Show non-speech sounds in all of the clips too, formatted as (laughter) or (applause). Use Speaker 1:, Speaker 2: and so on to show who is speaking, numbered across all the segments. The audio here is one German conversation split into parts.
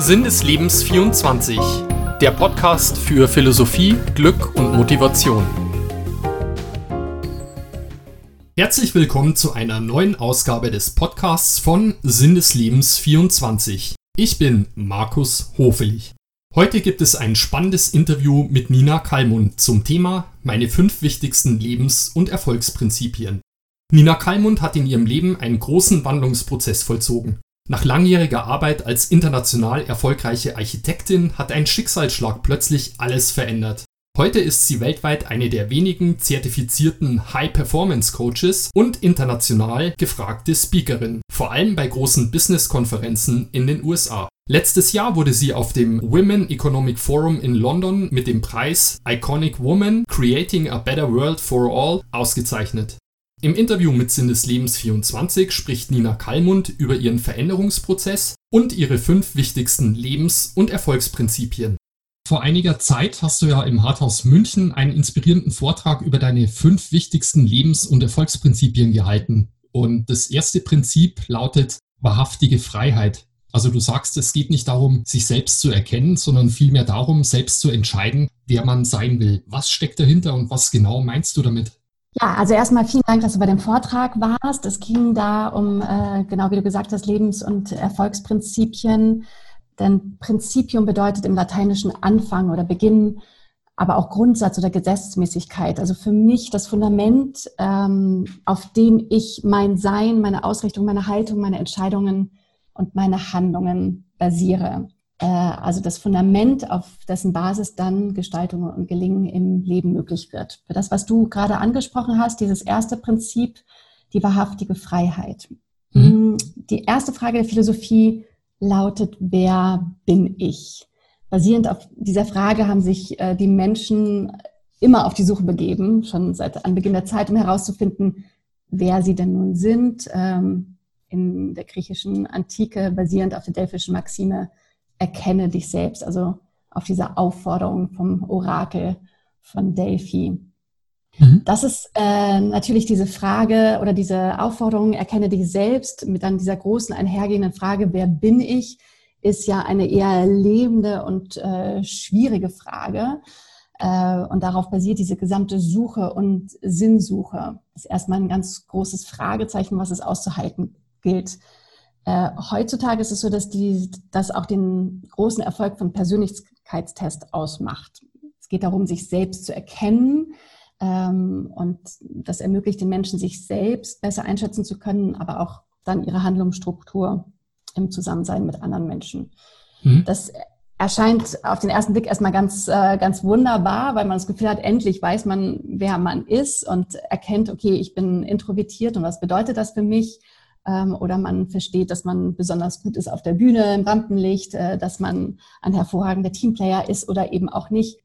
Speaker 1: Sinn des Lebens 24, der Podcast für Philosophie, Glück und Motivation. Herzlich willkommen zu einer neuen Ausgabe des Podcasts von Sinn des Lebens 24. Ich bin Markus Hofelig. Heute gibt es ein spannendes Interview mit Nina Kalmund zum Thema Meine fünf wichtigsten Lebens- und Erfolgsprinzipien. Nina Kalmund hat in ihrem Leben einen großen Wandlungsprozess vollzogen. Nach langjähriger Arbeit als international erfolgreiche Architektin hat ein Schicksalsschlag plötzlich alles verändert. Heute ist sie weltweit eine der wenigen zertifizierten High-Performance-Coaches und international gefragte Speakerin, vor allem bei großen Business-Konferenzen in den USA. Letztes Jahr wurde sie auf dem Women Economic Forum in London mit dem Preis Iconic Woman Creating a Better World for All ausgezeichnet. Im Interview mit Sinn des Lebens 24 spricht Nina Kallmund über ihren Veränderungsprozess und ihre fünf wichtigsten Lebens- und Erfolgsprinzipien. Vor einiger Zeit hast du ja im Harthaus München einen inspirierenden Vortrag über deine fünf wichtigsten Lebens- und Erfolgsprinzipien gehalten. Und das erste Prinzip lautet wahrhaftige Freiheit. Also du sagst, es geht nicht darum, sich selbst zu erkennen, sondern vielmehr darum, selbst zu entscheiden, wer man sein will. Was steckt dahinter und was genau meinst du damit?
Speaker 2: Ja, also erstmal vielen Dank, dass du bei dem Vortrag warst. Es ging da um, äh, genau wie du gesagt hast, Lebens- und Erfolgsprinzipien. Denn Prinzipium bedeutet im Lateinischen Anfang oder Beginn, aber auch Grundsatz oder Gesetzmäßigkeit. Also für mich das Fundament, ähm, auf dem ich mein Sein, meine Ausrichtung, meine Haltung, meine Entscheidungen und meine Handlungen basiere. Äh, also das Fundament, auf dessen Basis dann Gestaltung und Gelingen im Leben möglich wird. Für das, was du gerade angesprochen hast, dieses erste Prinzip, die wahrhaftige Freiheit. Mhm. Hm, die erste Frage der Philosophie lautet, wer bin ich? Basierend auf dieser Frage haben sich äh, die Menschen immer auf die Suche begeben, schon seit Anbeginn der Zeit, um herauszufinden, wer sie denn nun sind. Ähm, in der griechischen Antike basierend auf der delphischen Maxime, erkenne dich selbst, also auf dieser Aufforderung vom Orakel von Delphi. Mhm. Das ist äh, natürlich diese Frage oder diese Aufforderung, erkenne dich selbst, mit dann dieser großen einhergehenden Frage, wer bin ich, ist ja eine eher lebende und äh, schwierige Frage. Äh, und darauf basiert diese gesamte Suche und Sinnsuche. Das ist erstmal ein ganz großes Fragezeichen, was es auszuhalten gilt. Äh, heutzutage ist es so, dass die, das auch den großen Erfolg von Persönlichkeitstest ausmacht. Es geht darum, sich selbst zu erkennen. Ähm, und das ermöglicht den Menschen, sich selbst besser einschätzen zu können, aber auch dann ihre Handlungsstruktur im Zusammensein mit anderen Menschen. Mhm. Das erscheint auf den ersten Blick erstmal ganz, äh, ganz wunderbar, weil man das Gefühl hat, endlich weiß man, wer man ist und erkennt, okay, ich bin introvertiert und was bedeutet das für mich? Ähm, oder man versteht, dass man besonders gut ist auf der Bühne, im Rampenlicht, äh, dass man ein hervorragender Teamplayer ist oder eben auch nicht.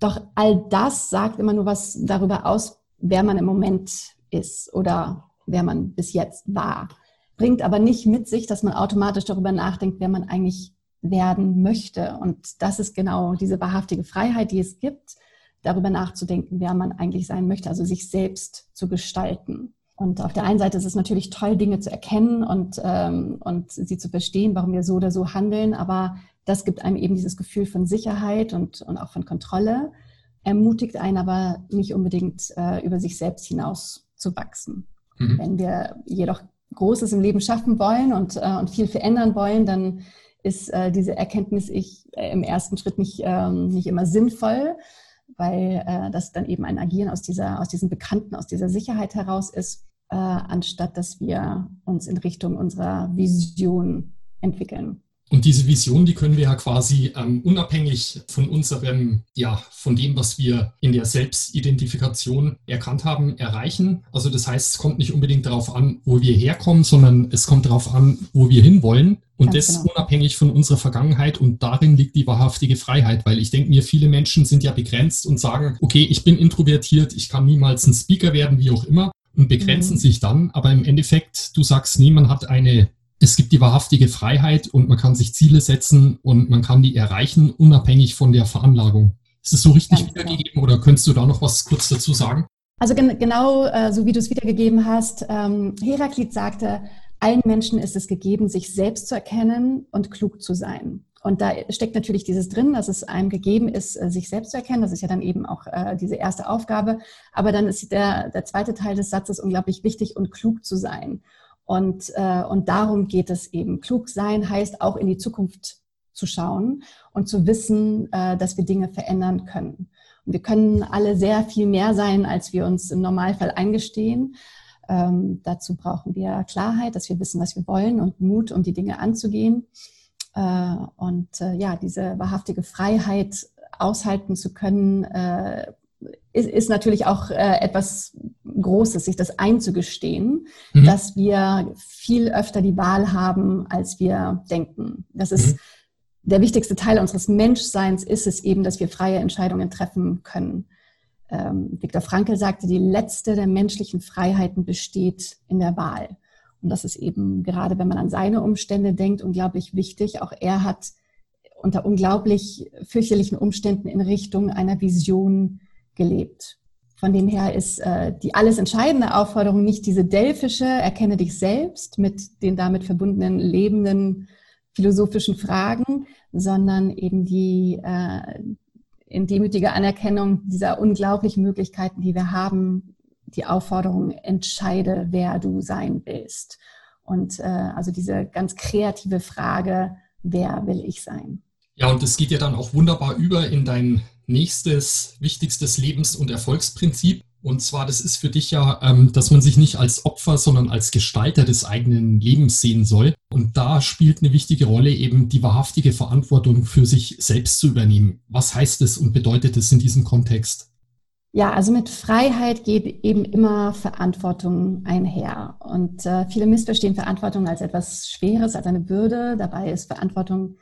Speaker 2: Doch all das sagt immer nur was darüber aus, wer man im Moment ist oder wer man bis jetzt war. Bringt aber nicht mit sich, dass man automatisch darüber nachdenkt, wer man eigentlich werden möchte. Und das ist genau diese wahrhaftige Freiheit, die es gibt, darüber nachzudenken, wer man eigentlich sein möchte, also sich selbst zu gestalten. Und auf der einen Seite ist es natürlich toll, Dinge zu erkennen und, ähm, und sie zu verstehen, warum wir so oder so handeln. Aber das gibt einem eben dieses Gefühl von Sicherheit und, und auch von Kontrolle, ermutigt einen aber nicht unbedingt äh, über sich selbst hinaus zu wachsen. Mhm. Wenn wir jedoch Großes im Leben schaffen wollen und, äh, und viel verändern wollen, dann ist äh, diese Erkenntnis ich äh, im ersten Schritt nicht, ähm, nicht immer sinnvoll, weil äh, das dann eben ein Agieren aus, dieser, aus diesem Bekannten, aus dieser Sicherheit heraus ist äh, anstatt dass wir uns in Richtung unserer Vision entwickeln.
Speaker 1: Und diese Vision, die können wir ja quasi ähm, unabhängig von unserem, ja, von dem, was wir in der Selbstidentifikation erkannt haben, erreichen. Also das heißt, es kommt nicht unbedingt darauf an, wo wir herkommen, sondern es kommt darauf an, wo wir hinwollen. Und Ganz das genau. unabhängig von unserer Vergangenheit. Und darin liegt die wahrhaftige Freiheit, weil ich denke mir, viele Menschen sind ja begrenzt und sagen, okay, ich bin introvertiert, ich kann niemals ein Speaker werden, wie auch immer und begrenzen mhm. sich dann. Aber im Endeffekt, du sagst, nee, man hat eine, es gibt die wahrhaftige Freiheit und man kann sich Ziele setzen und man kann die erreichen, unabhängig von der Veranlagung. Ist es so richtig Ganz wiedergegeben genau. oder könntest du da noch was kurz dazu sagen?
Speaker 2: Also gen genau äh, so wie du es wiedergegeben hast, ähm, Heraklit sagte, allen Menschen ist es gegeben, sich selbst zu erkennen und klug zu sein. Und da steckt natürlich dieses drin, dass es einem gegeben ist, äh, sich selbst zu erkennen. Das ist ja dann eben auch äh, diese erste Aufgabe. Aber dann ist der, der zweite Teil des Satzes unglaublich wichtig und klug zu sein. Und, äh, und darum geht es eben. Klug sein heißt auch in die Zukunft zu schauen und zu wissen, äh, dass wir Dinge verändern können. Und wir können alle sehr viel mehr sein, als wir uns im Normalfall eingestehen. Ähm, dazu brauchen wir Klarheit, dass wir wissen, was wir wollen und Mut, um die Dinge anzugehen. Äh, und äh, ja, diese wahrhaftige Freiheit aushalten zu können, äh, ist, ist natürlich auch äh, etwas Großes, sich das einzugestehen, mhm. dass wir viel öfter die Wahl haben, als wir denken. Das ist mhm. der wichtigste Teil unseres Menschseins, ist es eben, dass wir freie Entscheidungen treffen können. Ähm, Viktor Frankl sagte, die letzte der menschlichen Freiheiten besteht in der Wahl. Und das ist eben gerade, wenn man an seine Umstände denkt, unglaublich wichtig. Auch er hat unter unglaublich fürchterlichen Umständen in Richtung einer Vision gelebt. Von dem her ist äh, die alles entscheidende Aufforderung nicht diese delphische, erkenne dich selbst mit den damit verbundenen lebenden philosophischen Fragen, sondern eben die äh, in demütiger Anerkennung dieser unglaublichen Möglichkeiten, die wir haben, die Aufforderung, entscheide, wer du sein willst. Und äh, also diese ganz kreative Frage, wer will ich sein?
Speaker 1: Ja, und es geht ja dann auch wunderbar über in dein nächstes wichtigstes Lebens- und Erfolgsprinzip. Und zwar, das ist für dich ja, ähm, dass man sich nicht als Opfer, sondern als Gestalter des eigenen Lebens sehen soll. Und da spielt eine wichtige Rolle eben die wahrhaftige Verantwortung für sich selbst zu übernehmen. Was heißt es und bedeutet es in diesem Kontext?
Speaker 2: Ja, also mit Freiheit geht eben immer Verantwortung einher. Und äh, viele missverstehen Verantwortung als etwas Schweres, als eine Bürde. Dabei ist Verantwortung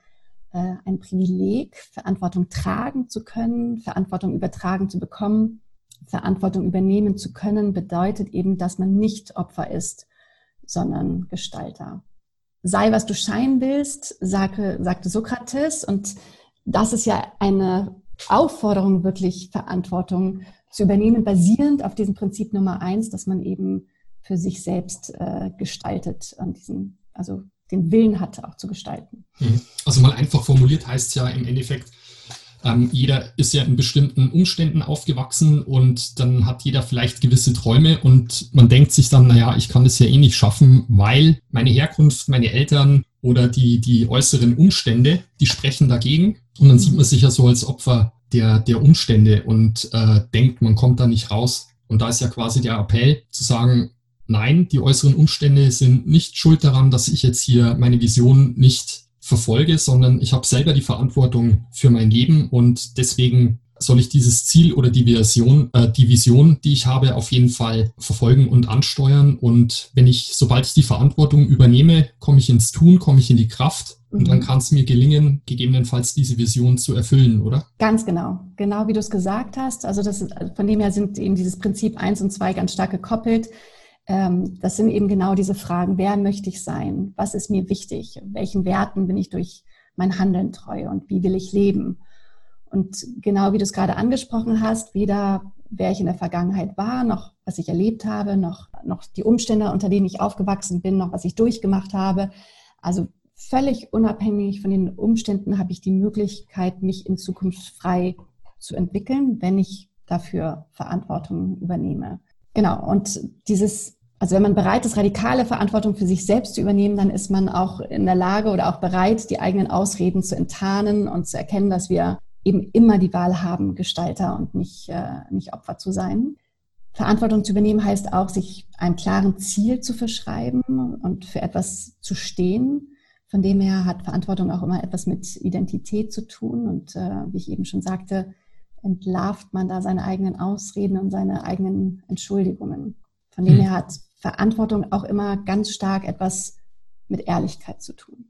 Speaker 2: äh, ein Privileg, Verantwortung tragen zu können, Verantwortung übertragen zu bekommen. Verantwortung übernehmen zu können, bedeutet eben, dass man nicht Opfer ist, sondern Gestalter. Sei, was du scheinen willst, sagte, sagte Sokrates. Und das ist ja eine Aufforderung, wirklich Verantwortung zu übernehmen, basierend auf diesem Prinzip Nummer eins, dass man eben für sich selbst äh, gestaltet und diesen, also den Willen hat, auch zu gestalten.
Speaker 1: Mhm. Also mal einfach formuliert heißt ja im Endeffekt, ähm, jeder ist ja in bestimmten Umständen aufgewachsen und dann hat jeder vielleicht gewisse Träume und man denkt sich dann, naja, ich kann das ja eh nicht schaffen, weil meine Herkunft, meine Eltern oder die, die äußeren Umstände, die sprechen dagegen. Und dann sieht man sich ja so als Opfer der, der Umstände und äh, denkt, man kommt da nicht raus. Und da ist ja quasi der Appell zu sagen, nein, die äußeren Umstände sind nicht schuld daran, dass ich jetzt hier meine Vision nicht verfolge, sondern ich habe selber die Verantwortung für mein Leben und deswegen soll ich dieses Ziel oder die Vision, äh, die Vision, die ich habe, auf jeden Fall verfolgen und ansteuern. Und wenn ich, sobald ich die Verantwortung übernehme, komme ich ins Tun, komme ich in die Kraft und dann mhm. kann es mir gelingen, gegebenenfalls diese Vision zu erfüllen, oder?
Speaker 2: Ganz genau. Genau wie du es gesagt hast. Also das von dem her sind eben dieses Prinzip eins und zwei ganz stark gekoppelt. Ähm, das sind eben genau diese Fragen. Wer möchte ich sein? Was ist mir wichtig? Welchen Werten bin ich durch mein Handeln treu? Und wie will ich leben? Und genau wie du es gerade angesprochen hast, weder wer ich in der Vergangenheit war, noch was ich erlebt habe, noch, noch die Umstände, unter denen ich aufgewachsen bin, noch was ich durchgemacht habe. Also völlig unabhängig von den Umständen habe ich die Möglichkeit, mich in Zukunft frei zu entwickeln, wenn ich dafür Verantwortung übernehme. Genau. Und dieses, also wenn man bereit ist, radikale Verantwortung für sich selbst zu übernehmen, dann ist man auch in der Lage oder auch bereit, die eigenen Ausreden zu enttarnen und zu erkennen, dass wir eben immer die Wahl haben, Gestalter und nicht, äh, nicht Opfer zu sein. Verantwortung zu übernehmen heißt auch, sich einem klaren Ziel zu verschreiben und für etwas zu stehen. Von dem her hat Verantwortung auch immer etwas mit Identität zu tun. Und äh, wie ich eben schon sagte, entlarvt man da seine eigenen Ausreden und seine eigenen Entschuldigungen. Von dem hm. her hat Verantwortung auch immer ganz stark etwas mit Ehrlichkeit zu tun.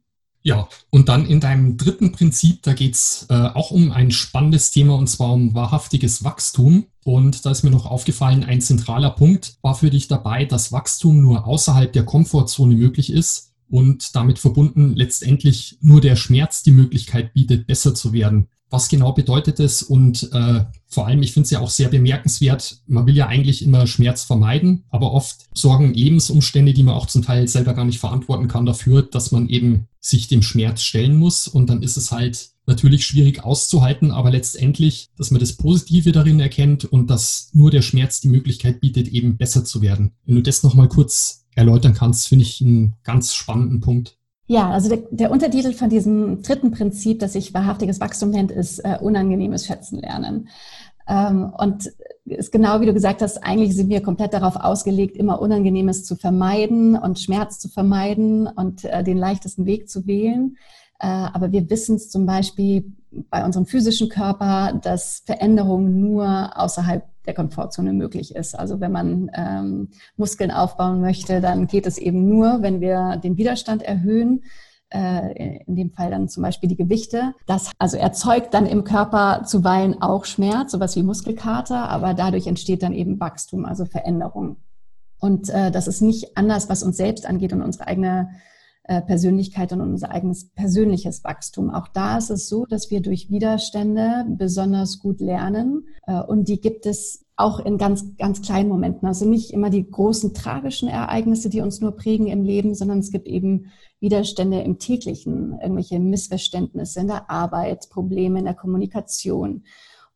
Speaker 1: Ja, und dann in deinem dritten Prinzip, da geht's äh, auch um ein spannendes Thema und zwar um wahrhaftiges Wachstum. Und da ist mir noch aufgefallen, ein zentraler Punkt war für dich dabei, dass Wachstum nur außerhalb der Komfortzone möglich ist und damit verbunden letztendlich nur der Schmerz die Möglichkeit bietet, besser zu werden. Was genau bedeutet es? Und äh, vor allem, ich finde es ja auch sehr bemerkenswert, man will ja eigentlich immer Schmerz vermeiden, aber oft sorgen Lebensumstände, die man auch zum Teil selber gar nicht verantworten kann, dafür, dass man eben sich dem Schmerz stellen muss. Und dann ist es halt natürlich schwierig auszuhalten, aber letztendlich, dass man das Positive darin erkennt und dass nur der Schmerz die Möglichkeit bietet, eben besser zu werden. Wenn du das nochmal kurz erläutern kannst, finde ich einen ganz spannenden Punkt.
Speaker 2: Ja, also der, der, Untertitel von diesem dritten Prinzip, das sich wahrhaftiges Wachstum nennt, ist äh, unangenehmes Schätzen lernen. Ähm, und ist genau wie du gesagt hast, eigentlich sind wir komplett darauf ausgelegt, immer Unangenehmes zu vermeiden und Schmerz zu vermeiden und äh, den leichtesten Weg zu wählen. Äh, aber wir wissen es zum Beispiel bei unserem physischen Körper, dass Veränderung nur außerhalb der Komfortzone möglich ist. Also wenn man ähm, Muskeln aufbauen möchte, dann geht es eben nur, wenn wir den Widerstand erhöhen äh, in dem Fall dann zum Beispiel die Gewichte. Das also erzeugt dann im Körper zuweilen auch Schmerz, sowas wie Muskelkater, aber dadurch entsteht dann eben Wachstum, also Veränderung. Und äh, das ist nicht anders, was uns selbst angeht und unsere eigene Persönlichkeit und unser eigenes persönliches Wachstum. Auch da ist es so, dass wir durch Widerstände besonders gut lernen äh, und die gibt es auch in ganz, ganz kleinen Momenten. Also nicht immer die großen tragischen Ereignisse, die uns nur prägen im Leben, sondern es gibt eben Widerstände im täglichen, irgendwelche Missverständnisse in der Arbeit, Probleme in der Kommunikation.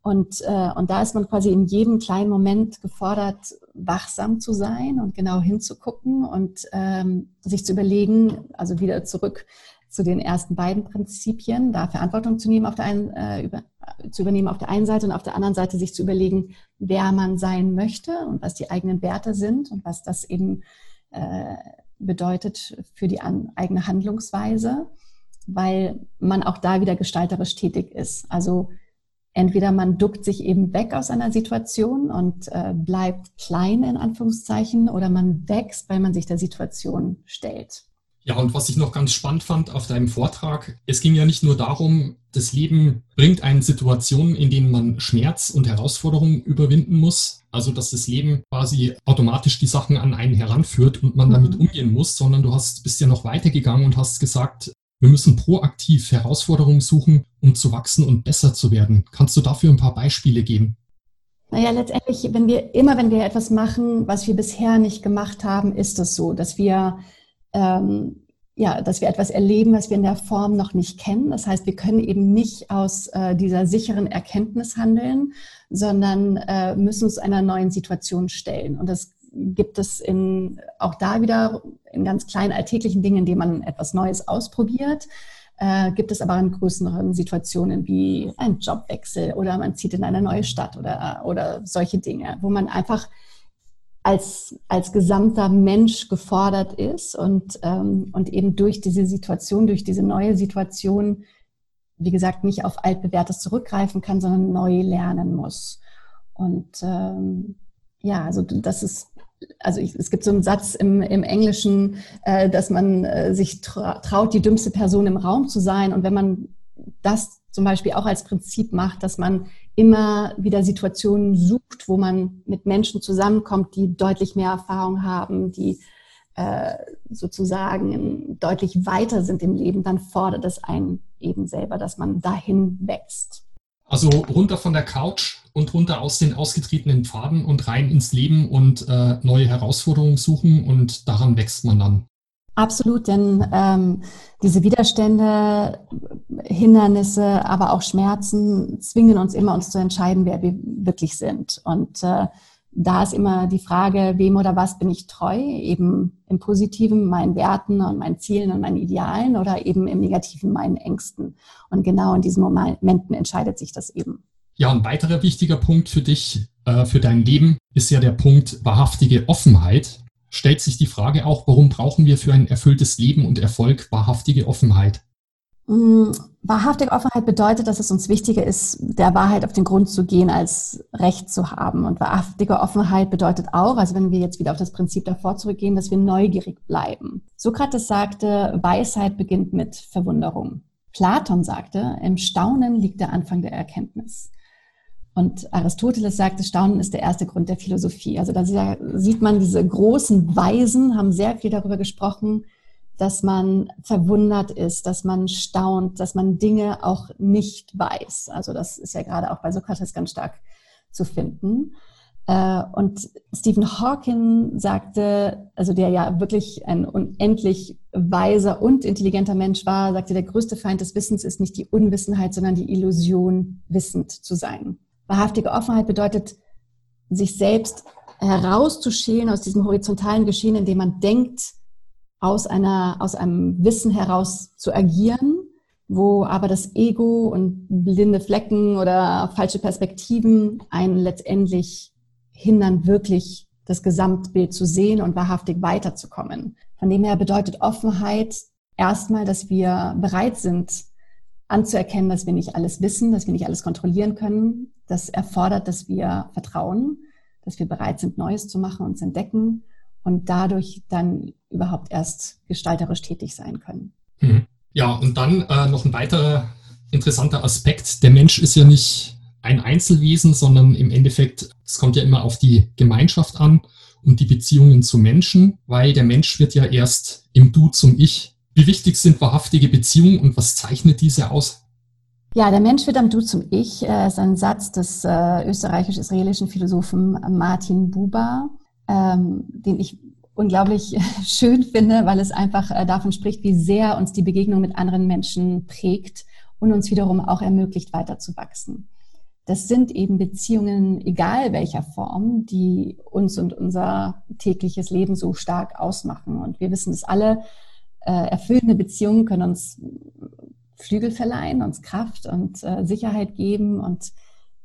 Speaker 2: Und, äh, und da ist man quasi in jedem kleinen Moment gefordert, wachsam zu sein und genau hinzugucken und ähm, sich zu überlegen, also wieder zurück zu den ersten beiden Prinzipien, da Verantwortung zu nehmen auf der einen, äh, über, zu übernehmen auf der einen Seite und auf der anderen Seite sich zu überlegen, wer man sein möchte und was die eigenen Werte sind und was das eben äh, bedeutet für die an, eigene Handlungsweise, weil man auch da wieder gestalterisch tätig ist. Also entweder man duckt sich eben weg aus einer Situation und äh, bleibt klein in Anführungszeichen oder man wächst, weil man sich der Situation stellt.
Speaker 1: Ja, und was ich noch ganz spannend fand auf deinem Vortrag, es ging ja nicht nur darum, das Leben bringt einen Situationen, in denen man Schmerz und Herausforderungen überwinden muss. Also, dass das Leben quasi automatisch die Sachen an einen heranführt und man damit mhm. umgehen muss, sondern du hast, bist ja noch weitergegangen und hast gesagt, wir müssen proaktiv Herausforderungen suchen, um zu wachsen und besser zu werden. Kannst du dafür ein paar Beispiele geben?
Speaker 2: Naja, letztendlich, wenn wir immer, wenn wir etwas machen, was wir bisher nicht gemacht haben, ist es so, dass wir ähm, ja, dass wir etwas erleben, was wir in der Form noch nicht kennen. Das heißt, wir können eben nicht aus äh, dieser sicheren Erkenntnis handeln, sondern äh, müssen uns einer neuen Situation stellen. Und das gibt es in, auch da wieder in ganz kleinen alltäglichen Dingen, in denen man etwas Neues ausprobiert. Äh, gibt es aber in größeren Situationen wie ein Jobwechsel oder man zieht in eine neue Stadt oder, oder solche Dinge, wo man einfach als, als gesamter Mensch gefordert ist und, ähm, und eben durch diese Situation, durch diese neue Situation, wie gesagt, nicht auf altbewährtes zurückgreifen kann, sondern neu lernen muss. Und ähm, ja, also das ist also ich, es gibt so einen Satz im, im Englischen, äh, dass man äh, sich tra traut, die dümmste Person im Raum zu sein. Und wenn man das zum Beispiel auch als Prinzip macht, dass man immer wieder Situationen sucht, wo man mit Menschen zusammenkommt, die deutlich mehr Erfahrung haben, die äh, sozusagen deutlich weiter sind im Leben, dann fordert es einen eben selber, dass man dahin wächst.
Speaker 1: Also runter von der Couch und runter aus den ausgetretenen Pfaden und rein ins Leben und äh, neue Herausforderungen suchen und daran wächst man dann.
Speaker 2: Absolut, denn ähm, diese Widerstände, Hindernisse, aber auch Schmerzen zwingen uns immer, uns zu entscheiden, wer wir wirklich sind. Und äh, da ist immer die Frage, wem oder was bin ich treu, eben im Positiven meinen Werten und meinen Zielen und meinen Idealen oder eben im Negativen meinen Ängsten. Und genau in diesen Momenten entscheidet sich das eben.
Speaker 1: Ja, ein weiterer wichtiger Punkt für dich, äh, für dein Leben, ist ja der Punkt wahrhaftige Offenheit. Stellt sich die Frage auch, warum brauchen wir für ein erfülltes Leben und Erfolg wahrhaftige Offenheit?
Speaker 2: Wahrhaftige Offenheit bedeutet, dass es uns wichtiger ist, der Wahrheit auf den Grund zu gehen, als Recht zu haben. Und wahrhaftige Offenheit bedeutet auch, also wenn wir jetzt wieder auf das Prinzip davor zurückgehen, dass wir neugierig bleiben. Sokrates sagte, Weisheit beginnt mit Verwunderung. Platon sagte, im Staunen liegt der Anfang der Erkenntnis. Und Aristoteles sagte, Staunen ist der erste Grund der Philosophie. Also da sieht man, diese großen Weisen haben sehr viel darüber gesprochen, dass man verwundert ist, dass man staunt, dass man Dinge auch nicht weiß. Also das ist ja gerade auch bei Sokrates ganz stark zu finden. Äh, und Stephen Hawking sagte, also der ja wirklich ein unendlich weiser und intelligenter Mensch war, sagte, der größte Feind des Wissens ist nicht die Unwissenheit, sondern die Illusion, wissend zu sein. Wahrhaftige Offenheit bedeutet, sich selbst herauszuschälen aus diesem horizontalen Geschehen, indem man denkt, aus einer, aus einem Wissen heraus zu agieren, wo aber das Ego und blinde Flecken oder falsche Perspektiven einen letztendlich hindern, wirklich das Gesamtbild zu sehen und wahrhaftig weiterzukommen. Von dem her bedeutet Offenheit erstmal, dass wir bereit sind, anzuerkennen, dass wir nicht alles wissen, dass wir nicht alles kontrollieren können. Das erfordert, dass wir vertrauen, dass wir bereit sind, Neues zu machen und zu entdecken und dadurch dann überhaupt erst gestalterisch tätig sein können.
Speaker 1: Mhm. Ja, und dann äh, noch ein weiterer interessanter Aspekt. Der Mensch ist ja nicht ein Einzelwesen, sondern im Endeffekt, es kommt ja immer auf die Gemeinschaft an und die Beziehungen zu Menschen, weil der Mensch wird ja erst im Du zum Ich. Wie wichtig sind wahrhaftige Beziehungen und was zeichnet diese aus?
Speaker 2: Ja, der Mensch wird am Du zum Ich. Äh, ist ein Satz des äh, österreichisch-israelischen Philosophen Martin Buber, ähm, den ich unglaublich (laughs) schön finde, weil es einfach äh, davon spricht, wie sehr uns die Begegnung mit anderen Menschen prägt und uns wiederum auch ermöglicht, weiterzuwachsen das sind eben Beziehungen, egal welcher Form, die uns und unser tägliches Leben so stark ausmachen. Und wir wissen es alle, äh, erfüllende Beziehungen können uns Flügel verleihen, uns Kraft und äh, Sicherheit geben und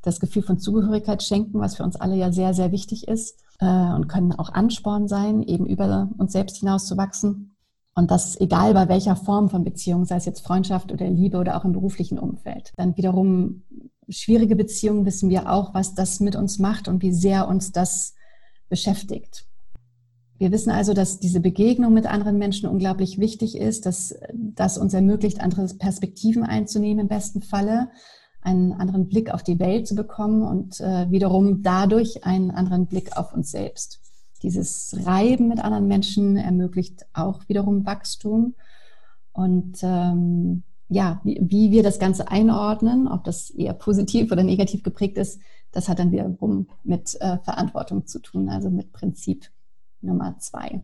Speaker 2: das Gefühl von Zugehörigkeit schenken, was für uns alle ja sehr, sehr wichtig ist äh, und können auch Ansporn sein, eben über uns selbst hinaus zu wachsen. Und das egal bei welcher Form von Beziehung, sei es jetzt Freundschaft oder Liebe oder auch im beruflichen Umfeld. Dann wiederum schwierige Beziehungen wissen wir auch, was das mit uns macht und wie sehr uns das beschäftigt. Wir wissen also, dass diese Begegnung mit anderen Menschen unglaublich wichtig ist, dass das uns ermöglicht, andere Perspektiven einzunehmen im besten Falle, einen anderen Blick auf die Welt zu bekommen und äh, wiederum dadurch einen anderen Blick auf uns selbst. Dieses Reiben mit anderen Menschen ermöglicht auch wiederum Wachstum und ähm, ja, wie, wie wir das Ganze einordnen, ob das eher positiv oder negativ geprägt ist, das hat dann wiederum mit äh, Verantwortung zu tun, also mit Prinzip Nummer zwei.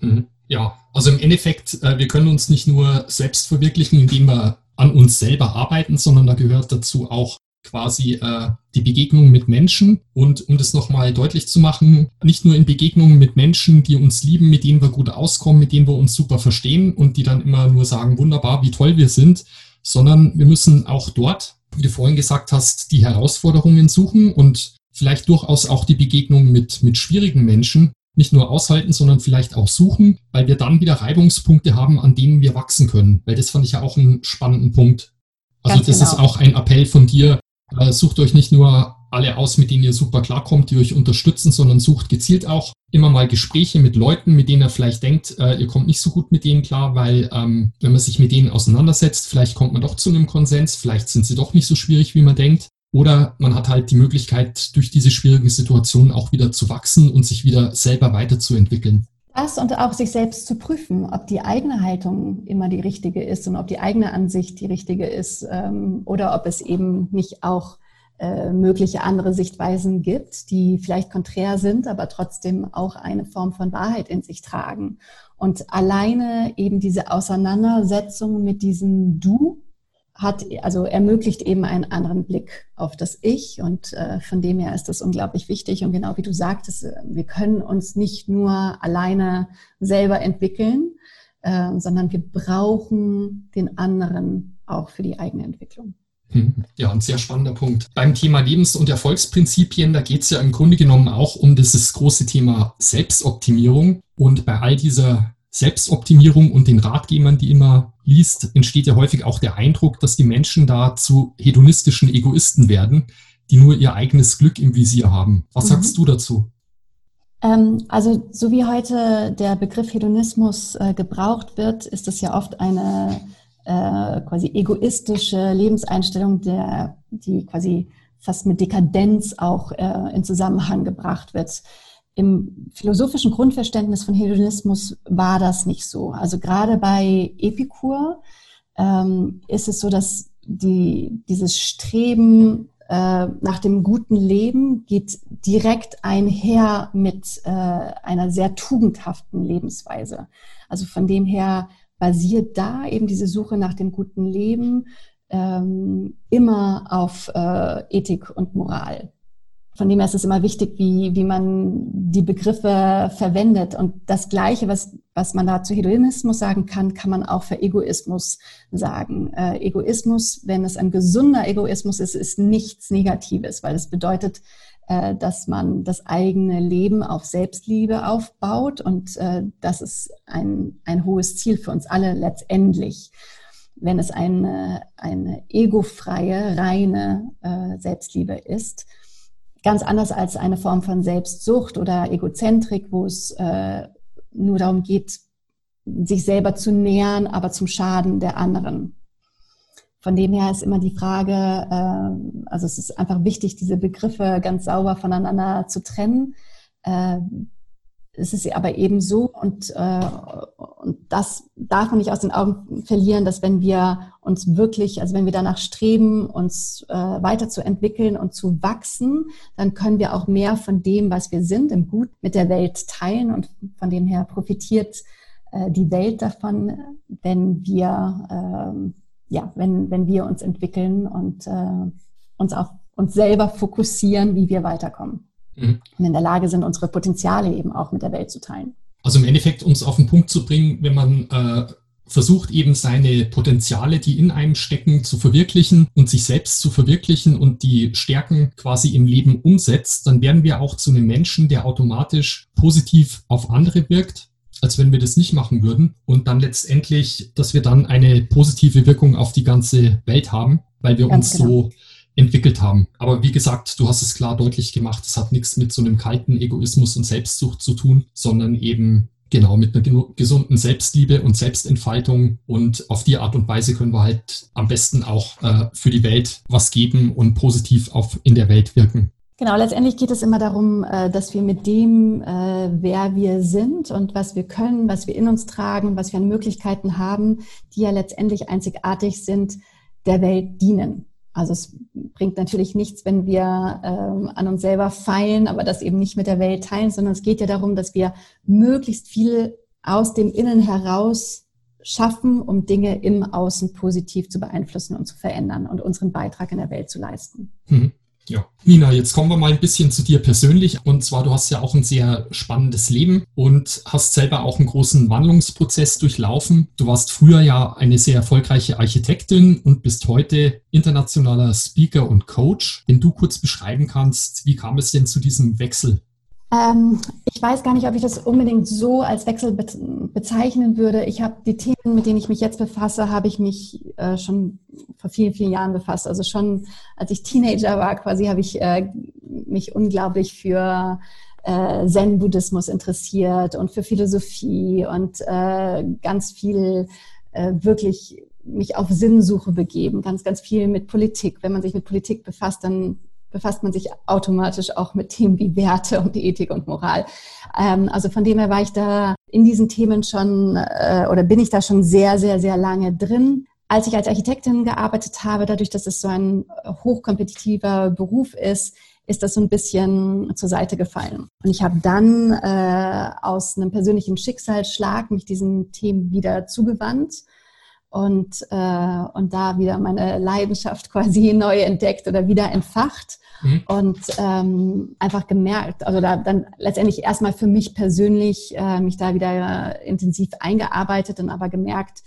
Speaker 1: Mhm. Ja, also im Endeffekt, äh, wir können uns nicht nur selbst verwirklichen, indem wir an uns selber arbeiten, sondern da gehört dazu auch quasi äh, die Begegnung mit Menschen. Und um das nochmal deutlich zu machen, nicht nur in Begegnungen mit Menschen, die uns lieben, mit denen wir gut auskommen, mit denen wir uns super verstehen und die dann immer nur sagen, wunderbar, wie toll wir sind, sondern wir müssen auch dort, wie du vorhin gesagt hast, die Herausforderungen suchen und vielleicht durchaus auch die Begegnung mit, mit schwierigen Menschen nicht nur aushalten, sondern vielleicht auch suchen, weil wir dann wieder Reibungspunkte haben, an denen wir wachsen können. Weil das fand ich ja auch einen spannenden Punkt. Also Ganz das genau. ist auch ein Appell von dir, äh, sucht euch nicht nur alle aus, mit denen ihr super klarkommt, die euch unterstützen, sondern sucht gezielt auch immer mal Gespräche mit Leuten, mit denen ihr vielleicht denkt, äh, ihr kommt nicht so gut mit denen klar, weil ähm, wenn man sich mit denen auseinandersetzt, vielleicht kommt man doch zu einem Konsens, vielleicht sind sie doch nicht so schwierig, wie man denkt. Oder man hat halt die Möglichkeit, durch diese schwierigen Situationen auch wieder zu wachsen und sich wieder selber weiterzuentwickeln.
Speaker 2: Das und auch sich selbst zu prüfen, ob die eigene Haltung immer die richtige ist und ob die eigene Ansicht die richtige ist ähm, oder ob es eben nicht auch äh, mögliche andere Sichtweisen gibt, die vielleicht konträr sind, aber trotzdem auch eine Form von Wahrheit in sich tragen. Und alleine eben diese Auseinandersetzung mit diesem Du hat, also ermöglicht eben einen anderen Blick auf das Ich und äh, von dem her ist das unglaublich wichtig und genau wie du sagtest, äh, wir können uns nicht nur alleine selber entwickeln, äh, sondern wir brauchen den anderen auch für die eigene Entwicklung.
Speaker 1: Hm, ja, ein sehr spannender Punkt. Beim Thema Lebens- und Erfolgsprinzipien, da geht es ja im Grunde genommen auch um dieses große Thema Selbstoptimierung. Und bei all dieser Selbstoptimierung und den Ratgebern, die immer liest, entsteht ja häufig auch der Eindruck, dass die Menschen da zu hedonistischen Egoisten werden, die nur ihr eigenes Glück im Visier haben. Was mhm. sagst du dazu?
Speaker 2: Ähm, also so wie heute der Begriff Hedonismus äh, gebraucht wird, ist es ja oft eine äh, quasi egoistische Lebenseinstellung, der, die quasi fast mit Dekadenz auch äh, in Zusammenhang gebracht wird Im philosophischen Grundverständnis von Hedonismus war das nicht so. Also gerade bei Epikur ähm, ist es so, dass die, dieses Streben äh, nach dem guten Leben geht direkt einher mit äh, einer sehr tugendhaften Lebensweise. Also von dem her basiert da eben diese Suche nach dem guten Leben ähm, immer auf äh, Ethik und Moral. Von dem her ist es immer wichtig, wie, wie man die Begriffe verwendet. Und das Gleiche, was, was man da zu Hedonismus sagen kann, kann man auch für Egoismus sagen. Äh, Egoismus, wenn es ein gesunder Egoismus ist, ist nichts Negatives, weil es bedeutet, äh, dass man das eigene Leben auf Selbstliebe aufbaut. Und äh, das ist ein, ein hohes Ziel für uns alle letztendlich wenn es eine, eine egofreie, reine äh, Selbstliebe ist. Ganz anders als eine Form von Selbstsucht oder Egozentrik, wo es äh, nur darum geht, sich selber zu nähern, aber zum Schaden der anderen. Von dem her ist immer die Frage, äh, also es ist einfach wichtig, diese Begriffe ganz sauber voneinander zu trennen. Äh, es ist aber eben so und, äh, und das darf man nicht aus den Augen verlieren, dass wenn wir uns wirklich, also wenn wir danach streben, uns äh, weiterzuentwickeln und zu wachsen, dann können wir auch mehr von dem, was wir sind, im Gut mit der Welt teilen und von dem her profitiert äh, die Welt davon, wenn wir, äh, ja, wenn, wenn wir uns entwickeln und äh, uns auch uns selber fokussieren, wie wir weiterkommen mhm. und in der Lage sind, unsere Potenziale eben auch mit der Welt zu teilen.
Speaker 1: Also im Endeffekt, um es auf den Punkt zu bringen, wenn man äh, versucht eben seine Potenziale, die in einem stecken, zu verwirklichen und sich selbst zu verwirklichen und die Stärken quasi im Leben umsetzt, dann werden wir auch zu einem Menschen, der automatisch positiv auf andere wirkt, als wenn wir das nicht machen würden. Und dann letztendlich, dass wir dann eine positive Wirkung auf die ganze Welt haben, weil wir Ganz uns genau. so entwickelt haben. Aber wie gesagt, du hast es klar deutlich gemacht, es hat nichts mit so einem kalten Egoismus und Selbstsucht zu tun, sondern eben genau mit einer gesunden Selbstliebe und Selbstentfaltung. Und auf die Art und Weise können wir halt am besten auch äh, für die Welt was geben und positiv auf in der Welt wirken.
Speaker 2: Genau, letztendlich geht es immer darum, äh, dass wir mit dem, äh, wer wir sind und was wir können, was wir in uns tragen, was wir an Möglichkeiten haben, die ja letztendlich einzigartig sind, der Welt dienen. Also es bringt natürlich nichts, wenn wir ähm, an uns selber feilen, aber das eben nicht mit der Welt teilen, sondern es geht ja darum, dass wir möglichst viel aus dem Innen heraus schaffen, um Dinge im Außen positiv zu beeinflussen und zu verändern und unseren Beitrag in der Welt zu leisten. Mhm.
Speaker 1: Ja. Nina, jetzt kommen wir mal ein bisschen zu dir persönlich. Und zwar, du hast ja auch ein sehr spannendes Leben und hast selber auch einen großen Wandlungsprozess durchlaufen. Du warst früher ja eine sehr erfolgreiche Architektin und bist heute internationaler Speaker und Coach. Wenn du kurz beschreiben kannst, wie kam es denn zu diesem Wechsel?
Speaker 2: Ähm, ich weiß gar nicht, ob ich das unbedingt so als Wechsel be bezeichnen würde. Ich habe die Themen, mit denen ich mich jetzt befasse, habe ich mich äh, schon vor vielen, vielen Jahren befasst. Also schon als ich Teenager war, quasi habe ich äh, mich unglaublich für äh, Zen-Buddhismus interessiert und für Philosophie und äh, ganz viel äh, wirklich mich auf Sinnsuche begeben, ganz, ganz viel mit Politik. Wenn man sich mit Politik befasst, dann befasst man sich automatisch auch mit Themen wie Werte und Ethik und Moral. Ähm, also von dem her war ich da in diesen Themen schon äh, oder bin ich da schon sehr, sehr, sehr lange drin. Als ich als Architektin gearbeitet habe, dadurch, dass es so ein hochkompetitiver Beruf ist, ist das so ein bisschen zur Seite gefallen. Und ich habe dann äh, aus einem persönlichen Schicksalsschlag mich diesen Themen wieder zugewandt und, äh, und da wieder meine Leidenschaft quasi (laughs) neu entdeckt oder wieder entfacht mhm. und ähm, einfach gemerkt, also da dann letztendlich erstmal für mich persönlich äh, mich da wieder intensiv eingearbeitet und aber gemerkt,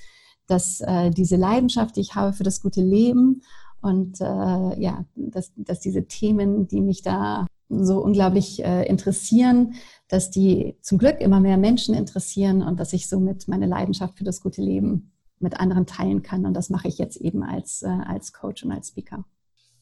Speaker 2: dass äh, diese Leidenschaft, die ich habe für das gute Leben und äh, ja, dass, dass diese Themen, die mich da so unglaublich äh, interessieren, dass die zum Glück immer mehr Menschen interessieren und dass ich somit meine Leidenschaft für das gute Leben mit anderen teilen kann. Und das mache ich jetzt eben als, äh, als Coach und als Speaker.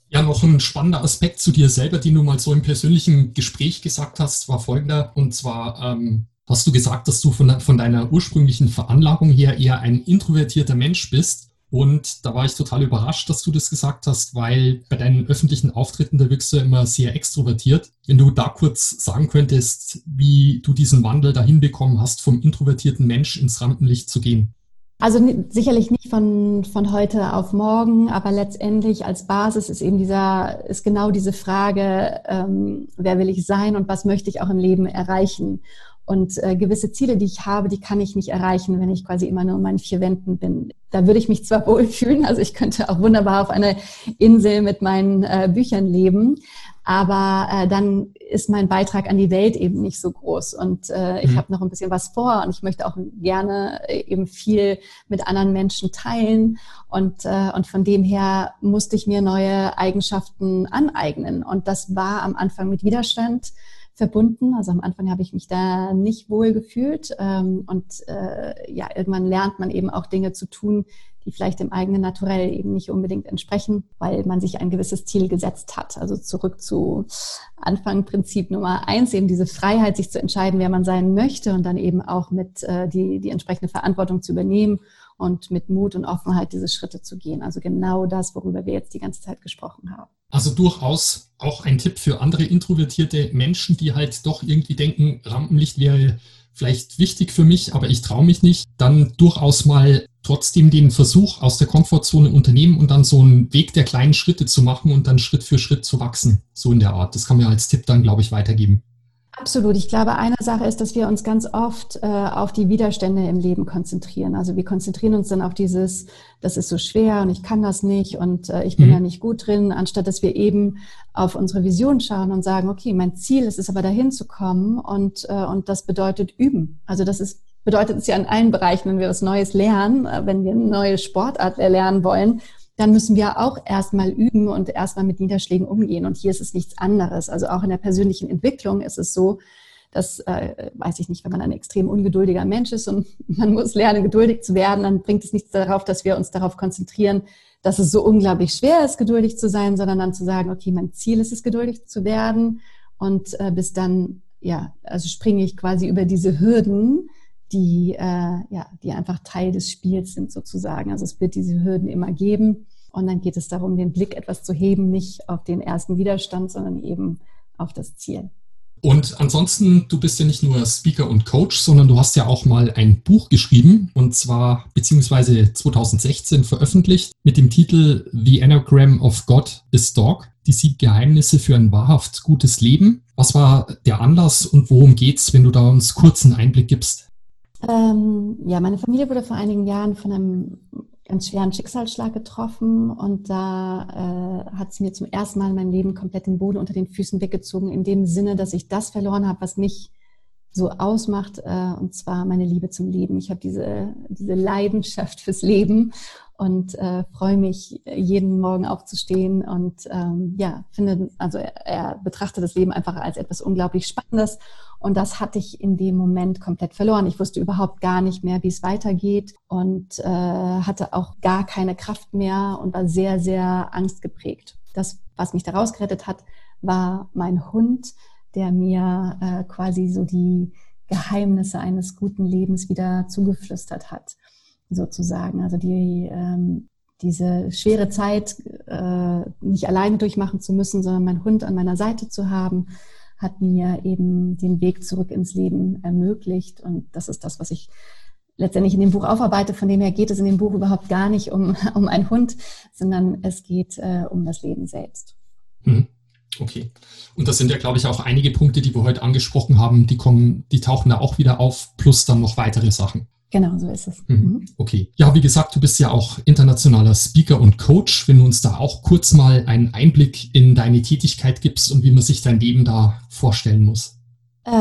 Speaker 1: Ja, noch ein spannender Aspekt zu dir selber, den du mal so im persönlichen Gespräch gesagt hast, war folgender. Und zwar ähm, hast du gesagt, dass du von, von deiner ursprünglichen Veranlagung her eher ein introvertierter Mensch bist Und da war ich total überrascht, dass du das gesagt hast, weil bei deinen öffentlichen Auftritten, da wirkst du immer sehr extrovertiert. Wenn du da kurz sagen könntest, wie du diesen Wandel dahin bekommen hast, vom introvertierten Mensch ins Rampenlicht zu gehen.
Speaker 2: Also sicherlich nicht von, von heute auf morgen, aber letztendlich als Basis ist eben dieser, ist genau diese Frage, ähm, wer will ich sein und was möchte ich auch im Leben erreichen? Und äh, gewisse Ziele, die ich habe, die kann ich nicht erreichen, wenn ich quasi immer nur in meinen vier Wänden bin. Da würde ich mich zwar (laughs) wohlfühlen, also ich könnte auch wunderbar auf einer Insel mit meinen äh, Büchern leben, aber äh, dann ist mein Beitrag an die Welt eben nicht so groß. Und äh, ich mhm. habe noch ein bisschen was vor und ich möchte auch gerne äh, eben viel mit anderen Menschen teilen. Und, äh, und von dem her musste ich mir neue Eigenschaften aneignen. Und das war am Anfang mit Widerstand verbunden. Also am Anfang habe ich mich da nicht wohl gefühlt. Ähm, und äh, ja, irgendwann lernt man eben auch Dinge zu tun, die vielleicht dem eigenen Naturell eben nicht unbedingt entsprechen, weil man sich ein gewisses Ziel gesetzt hat. Also zurück zu Anfang Prinzip Nummer eins, eben diese Freiheit, sich zu entscheiden, wer man sein möchte und dann eben auch mit äh, die, die entsprechende Verantwortung zu übernehmen und mit Mut und Offenheit diese Schritte zu gehen. Also genau das, worüber wir jetzt die ganze Zeit gesprochen haben.
Speaker 1: Also durchaus auch ein Tipp für andere introvertierte Menschen, die halt doch irgendwie denken, Rampenlicht wäre vielleicht wichtig für mich, aber ich traue mich nicht, dann durchaus mal trotzdem den Versuch aus der Komfortzone unternehmen und dann so einen Weg der kleinen Schritte zu machen und dann Schritt für Schritt zu wachsen. So in der Art. Das kann man als Tipp dann, glaube ich, weitergeben.
Speaker 2: Absolut. Ich glaube, eine Sache ist, dass wir uns ganz oft äh, auf die Widerstände im Leben konzentrieren. Also wir konzentrieren uns dann auf dieses, das ist so schwer und ich kann das nicht und äh, ich bin mhm. da nicht gut drin, anstatt dass wir eben auf unsere Vision schauen und sagen, okay, mein Ziel ist es aber dahin zu kommen und, äh, und das bedeutet üben. Also das ist bedeutet es ja in allen Bereichen, wenn wir was Neues lernen, äh, wenn wir eine neue Sportart erlernen wollen, dann müssen wir auch erstmal üben und erstmal mit Niederschlägen umgehen. Und hier ist es nichts anderes. Also auch in der persönlichen Entwicklung ist es so, dass, äh, weiß ich nicht, wenn man ein extrem ungeduldiger Mensch ist und (laughs) man muss lernen, geduldig zu werden, dann bringt es nichts darauf, dass wir uns darauf konzentrieren, dass es so unglaublich schwer ist, geduldig zu sein, sondern dann zu sagen, okay, mein Ziel ist es, geduldig zu werden. Und äh, bis dann, ja, also springe ich quasi über diese Hürden, die, äh, ja, die einfach Teil des Spiels sind sozusagen. Also es wird diese Hürden immer geben. Und dann geht es darum, den Blick etwas zu heben, nicht auf den ersten Widerstand, sondern eben auf das Ziel.
Speaker 1: Und ansonsten, du bist ja nicht nur Speaker und Coach, sondern du hast ja auch mal ein Buch geschrieben und zwar beziehungsweise 2016 veröffentlicht mit dem Titel The Anagram of God is Dog, die sieben Geheimnisse für ein wahrhaft gutes Leben. Was war der Anlass und worum geht's, wenn du da uns kurz einen Einblick gibst?
Speaker 2: Ähm, ja, meine Familie wurde vor einigen Jahren von einem ganz schweren Schicksalsschlag getroffen und da äh, hat es mir zum ersten Mal in meinem Leben komplett den Boden unter den Füßen weggezogen, in dem Sinne, dass ich das verloren habe, was mich so ausmacht, äh, und zwar meine Liebe zum Leben. Ich habe diese, diese Leidenschaft fürs Leben und äh, freue mich, jeden Morgen aufzustehen und ähm, ja, finde, also er, er betrachtet das Leben einfach als etwas unglaublich Spannendes und das hatte ich in dem Moment komplett verloren. Ich wusste überhaupt gar nicht mehr, wie es weitergeht und äh, hatte auch gar keine Kraft mehr und war sehr, sehr angstgeprägt. Das, was mich daraus gerettet hat, war mein Hund, der mir äh, quasi so die Geheimnisse eines guten Lebens wieder zugeflüstert hat, sozusagen. Also die, ähm, diese schwere Zeit äh, nicht alleine durchmachen zu müssen, sondern meinen Hund an meiner Seite zu haben, hat mir eben den Weg zurück ins Leben ermöglicht. Und das ist das, was ich letztendlich in dem Buch aufarbeite. Von dem her geht es in dem Buch überhaupt gar nicht um, (laughs) um einen Hund, sondern es geht äh, um das Leben selbst.
Speaker 1: Hm. Okay. Und das sind ja, glaube ich, auch einige Punkte, die wir heute angesprochen haben, die kommen, die tauchen da auch wieder auf, plus dann noch weitere Sachen.
Speaker 2: Genau, so ist es.
Speaker 1: Mhm. mhm. Okay. Ja, wie gesagt, du bist ja auch internationaler Speaker und Coach. Wenn du uns da auch kurz mal einen Einblick in deine Tätigkeit gibst und wie man sich dein Leben da vorstellen muss.
Speaker 2: Äh,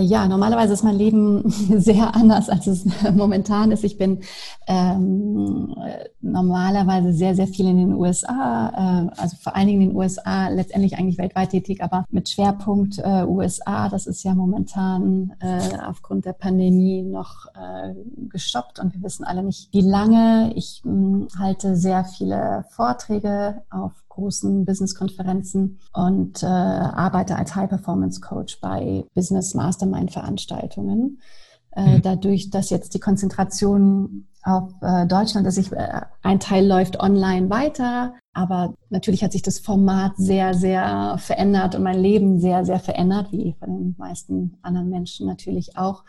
Speaker 2: ja, normalerweise ist mein Leben (laughs) sehr anders, als es (laughs) momentan ist. Ich bin ähm, normalerweise sehr, sehr viel in den USA, äh, also vor allen Dingen in den USA, letztendlich eigentlich weltweit tätig, aber mit Schwerpunkt äh, USA. Das ist ja momentan äh, aufgrund der Pandemie noch äh, gestoppt und wir wissen alle nicht, wie lange. Ich mh, hm, halte sehr viele Vorträge auf großen Business-Konferenzen und äh, arbeite als High-Performance-Coach bei Business Mastermind-Veranstaltungen. äh, mhm. dadurch, dass jetzt die Konzentration auf äh, Deutschland, dass ich, äh, ein Teil läuft online weiter, aber natürlich hat sich das Format sehr, sehr verändert und mein Leben sehr, sehr verändert, wie von den meisten anderen Menschen natürlich auch.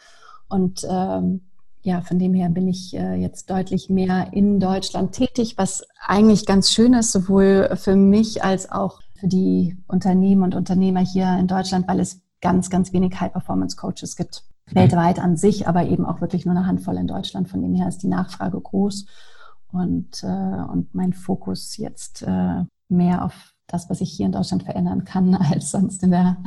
Speaker 2: Und ähm, ja, von dem her bin ich äh, jetzt deutlich mehr in Deutschland tätig, was eigentlich ganz schön ist, sowohl für mich als auch für die Unternehmen und Unternehmer hier in Deutschland, weil es ganz, ganz wenig High-Performance-Coaches gibt. Mhm. Weltweit an sich, aber eben auch wirklich nur eine Handvoll in Deutschland. Von dem her ist die Nachfrage groß und, äh, und mein Fokus jetzt äh, mehr auf das, was ich hier in Deutschland verändern kann, (laughs) als sonst in der,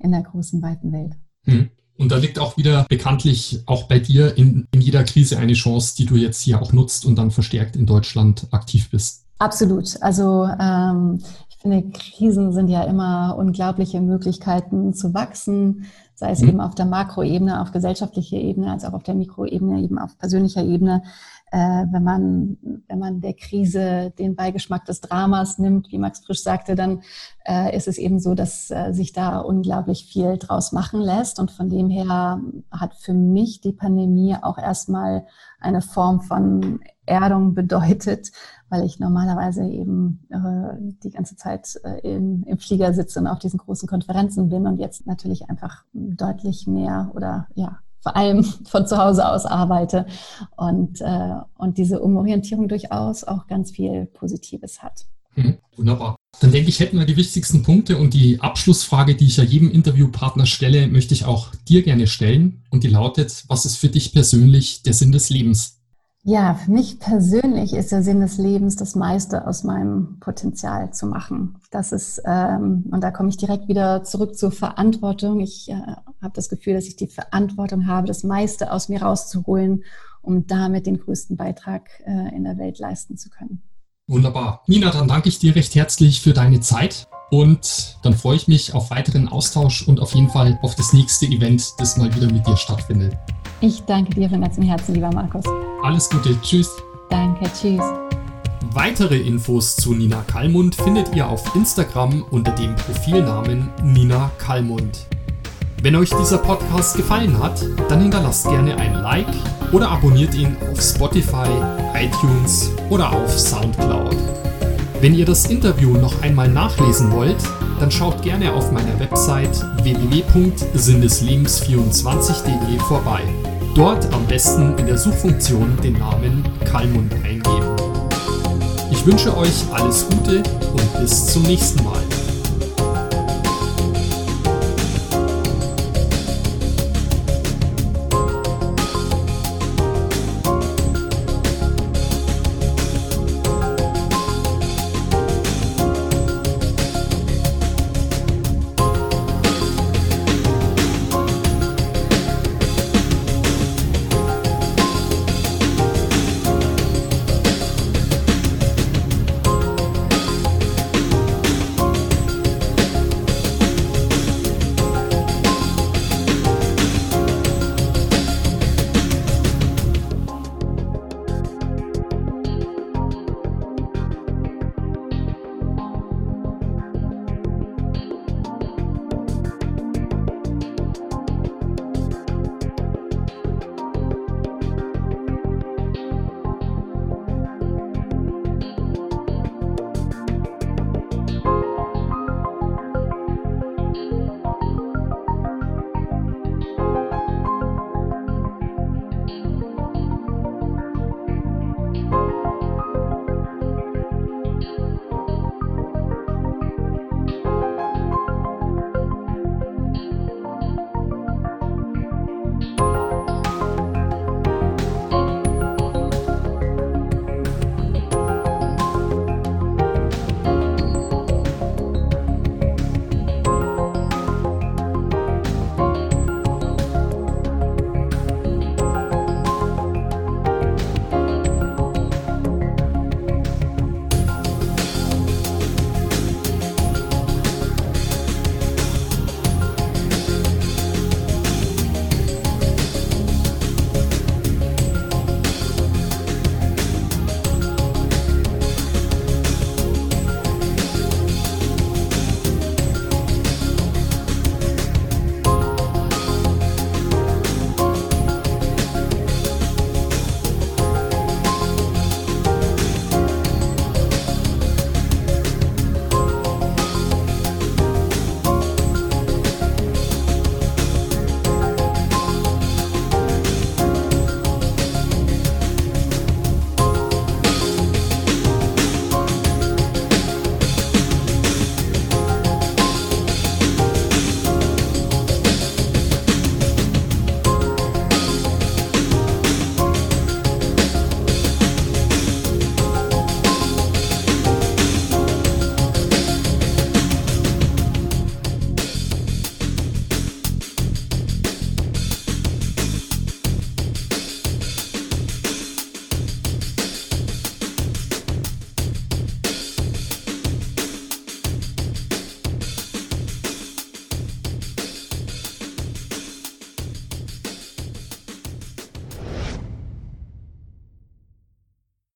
Speaker 2: in der großen, weiten Welt.
Speaker 1: Mhm. Und da liegt auch wieder bekanntlich auch bei dir in, in jeder Krise eine Chance, die du jetzt hier auch nutzt und dann verstärkt in Deutschland aktiv bist.
Speaker 2: Absolut. Also ähm, ich finde, Krisen sind ja immer unglaubliche Möglichkeiten zu wachsen, sei es mhm. eben auf der Makroebene, auf gesellschaftlicher Ebene, als auch auf der Mikroebene, eben auf persönlicher Ebene wenn man wenn man der Krise den Beigeschmack des Dramas nimmt, wie Max Frisch sagte, dann äh, ist es eben so, dass äh, sich da unglaublich viel draus machen lässt. Und von dem her hat für mich die Pandemie auch erstmal eine Form von Erdung bedeutet, weil ich normalerweise eben äh, die ganze Zeit äh, im, im Flieger sitze und auf diesen großen Konferenzen bin und jetzt natürlich einfach deutlich mehr oder ja vor allem (laughs) von zu Hause aus arbeite und, äh, und diese Umorientierung durchaus auch ganz viel Positives hat.
Speaker 1: Hm, wunderbar. Dann denke ich, hätten wir die wichtigsten Punkte und die Abschlussfrage, die ich ja jedem Interviewpartner stelle, möchte ich auch dir gerne stellen. Und die lautet, was ist für dich persönlich der Sinn des Lebens?
Speaker 2: Ja, für mich persönlich ist der Sinn des Lebens, das meiste aus meinem Potenzial zu machen. Das ist, ähm, und da komme ich direkt wieder zurück zur Verantwortung. Ich äh, habe das Gefühl, dass ich die Verantwortung habe, das meiste aus mir rauszuholen, um damit den größten Beitrag äh, in der Welt leisten zu können.
Speaker 1: Wunderbar. Nina, dann danke ich dir recht herzlich für deine Zeit und dann freue ich mich auf weiteren Austausch und auf jeden Fall auf das nächste Event, das mal wieder mit dir stattfindet.
Speaker 2: Ich danke dir von ganzem Herzen, lieber Markus.
Speaker 1: Alles Gute, tschüss.
Speaker 2: Danke, tschüss.
Speaker 1: Weitere Infos zu Nina Kallmund findet ihr auf Instagram unter dem Profilnamen Nina Kallmund. Wenn euch dieser Podcast gefallen hat, dann hinterlasst gerne ein Like oder abonniert ihn auf Spotify, iTunes oder auf SoundCloud. Wenn ihr das Interview noch einmal nachlesen wollt, dann schaut gerne auf meiner Website www.sinneslebens24.de vorbei. Dort am besten in der Suchfunktion den Namen Kalmund eingeben. Ich wünsche euch alles Gute und bis zum nächsten Mal.